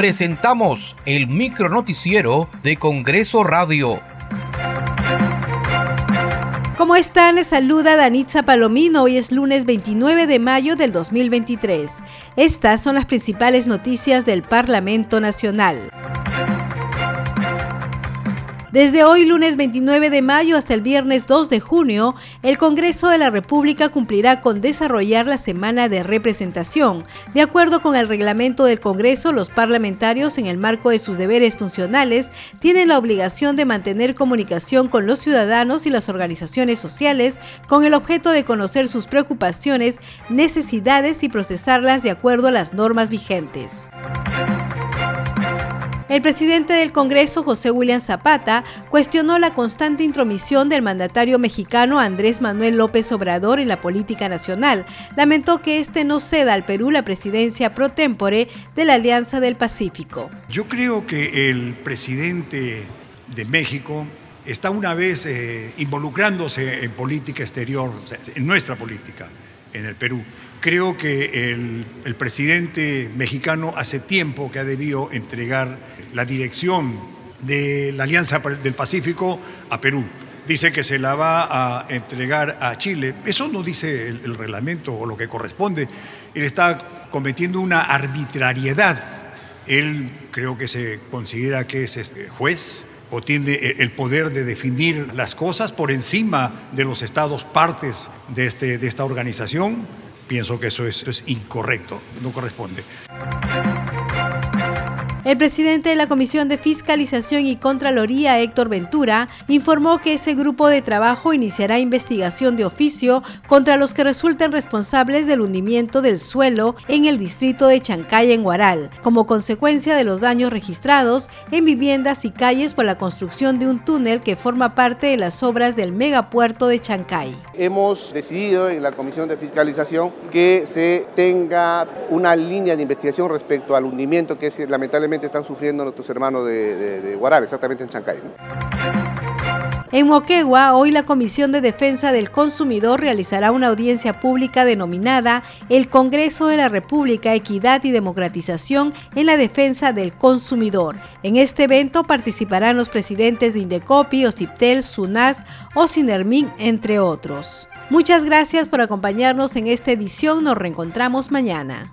presentamos el micronoticiero de Congreso Radio. ¿Cómo están? Les saluda Danitza Palomino. Hoy es lunes 29 de mayo del 2023. Estas son las principales noticias del Parlamento Nacional. Desde hoy, lunes 29 de mayo, hasta el viernes 2 de junio, el Congreso de la República cumplirá con desarrollar la semana de representación. De acuerdo con el reglamento del Congreso, los parlamentarios, en el marco de sus deberes funcionales, tienen la obligación de mantener comunicación con los ciudadanos y las organizaciones sociales con el objeto de conocer sus preocupaciones, necesidades y procesarlas de acuerdo a las normas vigentes. El presidente del Congreso, José William Zapata, cuestionó la constante intromisión del mandatario mexicano Andrés Manuel López Obrador en la política nacional. Lamentó que este no ceda al Perú la presidencia pro tempore de la Alianza del Pacífico. Yo creo que el presidente de México está una vez eh, involucrándose en política exterior, en nuestra política, en el Perú. Creo que el, el, presidente mexicano hace tiempo que ha debido entregar la dirección de la Alianza del Pacífico a Perú. Dice que se la va a entregar a Chile. Eso no dice el, el reglamento o lo que corresponde. Él está cometiendo una arbitrariedad. Él creo que se considera que es este juez o tiene el poder de definir las cosas por encima de los estados partes de, este, de esta organización. Pienso que eso es, es incorrecto, no corresponde. El presidente de la Comisión de Fiscalización y Contraloría, Héctor Ventura, informó que ese grupo de trabajo iniciará investigación de oficio contra los que resulten responsables del hundimiento del suelo en el distrito de Chancay, en Guaral, como consecuencia de los daños registrados en viviendas y calles por la construcción de un túnel que forma parte de las obras del megapuerto de Chancay. Hemos decidido en la Comisión de Fiscalización que se tenga una línea de investigación respecto al hundimiento que es lamentablemente están sufriendo nuestros hermanos de, de, Guaral, exactamente en Chancay. En Moquegua, hoy la Comisión de Defensa del Consumidor realizará una audiencia pública denominada El Congreso de la República, Equidad y Democratización en la Defensa del Consumidor. En este evento participarán los presidentes de Indecopi, Ociptel, SUNAS o Sinermin, entre otros. Muchas gracias por acompañarnos en esta edición. Nos reencontramos mañana.